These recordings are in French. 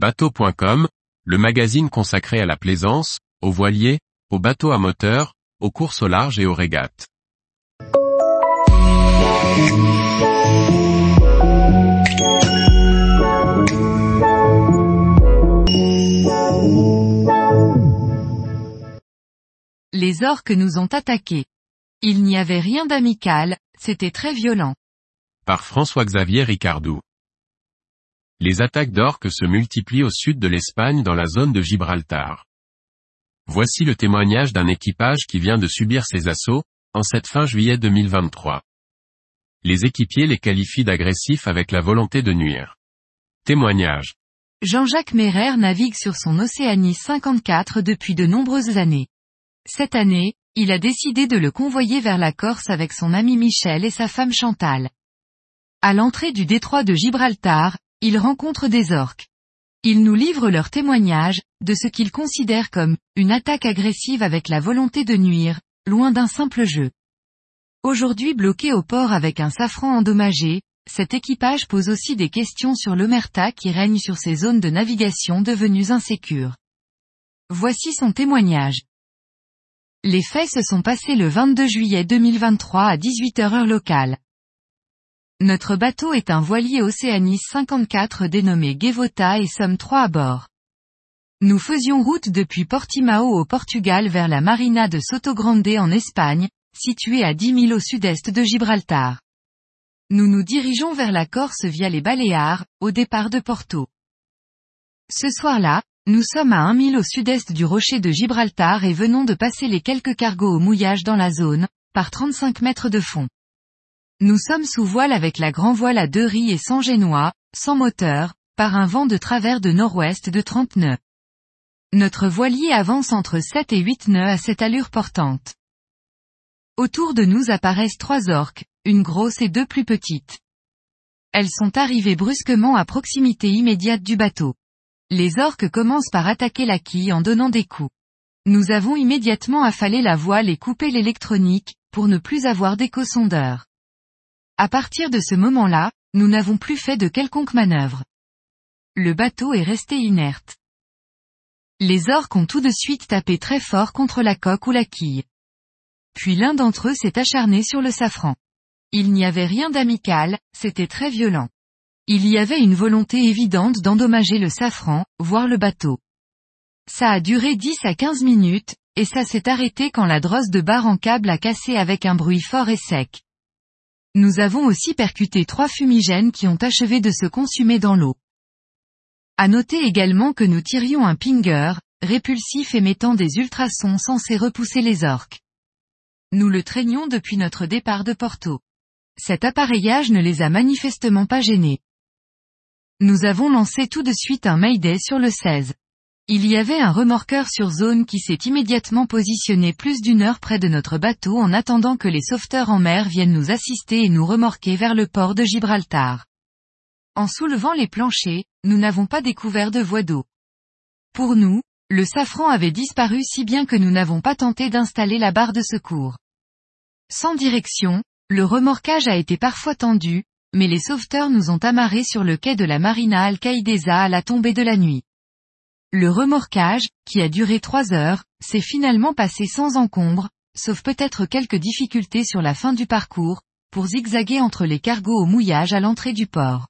Bateau.com, le magazine consacré à la plaisance, aux voiliers, aux bateaux à moteur, aux courses au large et aux régates. Les orques nous ont attaqués. Il n'y avait rien d'amical, c'était très violent. Par François-Xavier Ricardou. Les attaques d'orques se multiplient au sud de l'Espagne dans la zone de Gibraltar. Voici le témoignage d'un équipage qui vient de subir ces assauts, en cette fin juillet 2023. Les équipiers les qualifient d'agressifs avec la volonté de nuire. Témoignage. Jean-Jacques Merer navigue sur son Océanie 54 depuis de nombreuses années. Cette année, il a décidé de le convoyer vers la Corse avec son ami Michel et sa femme Chantal. À l'entrée du détroit de Gibraltar, il rencontre des orques. Ils nous livrent leur témoignage, de ce qu'ils considèrent comme, une attaque agressive avec la volonté de nuire, loin d'un simple jeu. Aujourd'hui bloqué au port avec un safran endommagé, cet équipage pose aussi des questions sur l'omerta qui règne sur ces zones de navigation devenues insécures. Voici son témoignage. Les faits se sont passés le 22 juillet 2023 à 18h heure locale. Notre bateau est un voilier Océanis 54 dénommé Gevota et sommes trois à bord. Nous faisions route depuis Portimao au Portugal vers la marina de Sotogrande en Espagne, située à 10 000 au sud-est de Gibraltar. Nous nous dirigeons vers la Corse via les Baléares, au départ de Porto. Ce soir-là, nous sommes à 1 000 au sud-est du rocher de Gibraltar et venons de passer les quelques cargos au mouillage dans la zone, par 35 mètres de fond. Nous sommes sous voile avec la grand voile à deux riz et sans génois, sans moteur, par un vent de travers de nord-ouest de 30 nœuds. Notre voilier avance entre 7 et 8 nœuds à cette allure portante. Autour de nous apparaissent trois orques, une grosse et deux plus petites. Elles sont arrivées brusquement à proximité immédiate du bateau. Les orques commencent par attaquer la quille en donnant des coups. Nous avons immédiatement affalé la voile et coupé l'électronique, pour ne plus avoir d'écho sondeur. À partir de ce moment-là, nous n'avons plus fait de quelconque manœuvre. Le bateau est resté inerte. Les orques ont tout de suite tapé très fort contre la coque ou la quille. Puis l'un d'entre eux s'est acharné sur le safran. Il n'y avait rien d'amical, c'était très violent. Il y avait une volonté évidente d'endommager le safran, voire le bateau. Ça a duré 10 à 15 minutes, et ça s'est arrêté quand la drosse de barre en câble a cassé avec un bruit fort et sec. Nous avons aussi percuté trois fumigènes qui ont achevé de se consumer dans l'eau. À noter également que nous tirions un pinger, répulsif émettant des ultrasons censés repousser les orques. Nous le traînions depuis notre départ de Porto. Cet appareillage ne les a manifestement pas gênés. Nous avons lancé tout de suite un Mayday sur le 16. Il y avait un remorqueur sur zone qui s'est immédiatement positionné plus d'une heure près de notre bateau en attendant que les sauveteurs en mer viennent nous assister et nous remorquer vers le port de Gibraltar. En soulevant les planchers, nous n'avons pas découvert de voie d'eau. Pour nous, le safran avait disparu si bien que nous n'avons pas tenté d'installer la barre de secours. Sans direction, le remorquage a été parfois tendu, mais les sauveteurs nous ont amarrés sur le quai de la Marina Alcaïdesa à la tombée de la nuit. Le remorquage, qui a duré trois heures, s'est finalement passé sans encombre, sauf peut-être quelques difficultés sur la fin du parcours, pour zigzaguer entre les cargos au mouillage à l'entrée du port.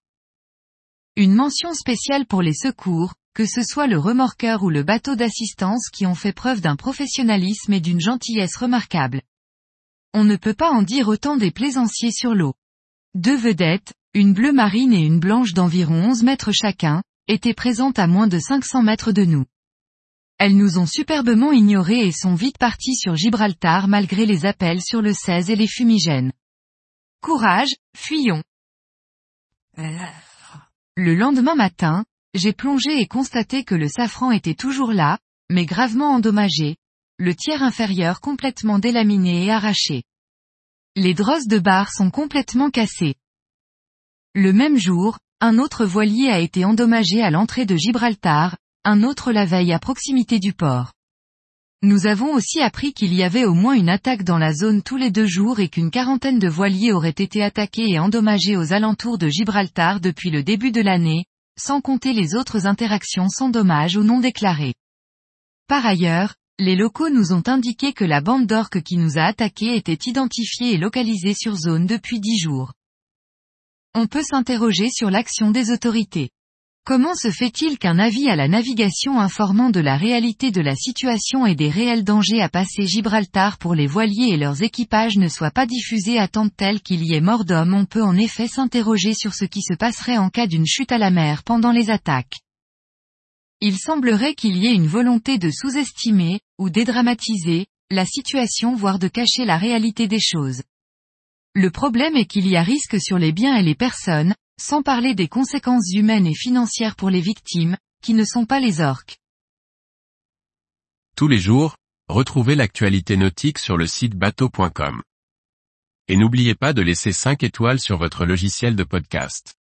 Une mention spéciale pour les secours, que ce soit le remorqueur ou le bateau d'assistance qui ont fait preuve d'un professionnalisme et d'une gentillesse remarquable. On ne peut pas en dire autant des plaisanciers sur l'eau. Deux vedettes, une bleue marine et une blanche d'environ 11 mètres chacun, étaient présentes à moins de 500 mètres de nous. Elles nous ont superbement ignorés et sont vite parties sur Gibraltar malgré les appels sur le 16 et les fumigènes. Courage, fuyons. Le lendemain matin, j'ai plongé et constaté que le safran était toujours là, mais gravement endommagé, le tiers inférieur complètement délaminé et arraché. Les drosses de barre sont complètement cassées. Le même jour, un autre voilier a été endommagé à l'entrée de Gibraltar, un autre la veille à proximité du port. Nous avons aussi appris qu'il y avait au moins une attaque dans la zone tous les deux jours et qu'une quarantaine de voiliers auraient été attaqués et endommagés aux alentours de Gibraltar depuis le début de l'année, sans compter les autres interactions sans dommage ou non déclarées. Par ailleurs, les locaux nous ont indiqué que la bande d'orques qui nous a attaqués était identifiée et localisée sur zone depuis dix jours. On peut s'interroger sur l'action des autorités. Comment se fait-il qu'un avis à la navigation informant de la réalité de la situation et des réels dangers à passer Gibraltar pour les voiliers et leurs équipages ne soit pas diffusé à tant tel qu'il y ait mort d'homme On peut en effet s'interroger sur ce qui se passerait en cas d'une chute à la mer pendant les attaques. Il semblerait qu'il y ait une volonté de sous-estimer, ou dédramatiser, la situation voire de cacher la réalité des choses. Le problème est qu'il y a risque sur les biens et les personnes, sans parler des conséquences humaines et financières pour les victimes, qui ne sont pas les orques. Tous les jours, retrouvez l'actualité nautique sur le site bateau.com. Et n'oubliez pas de laisser 5 étoiles sur votre logiciel de podcast.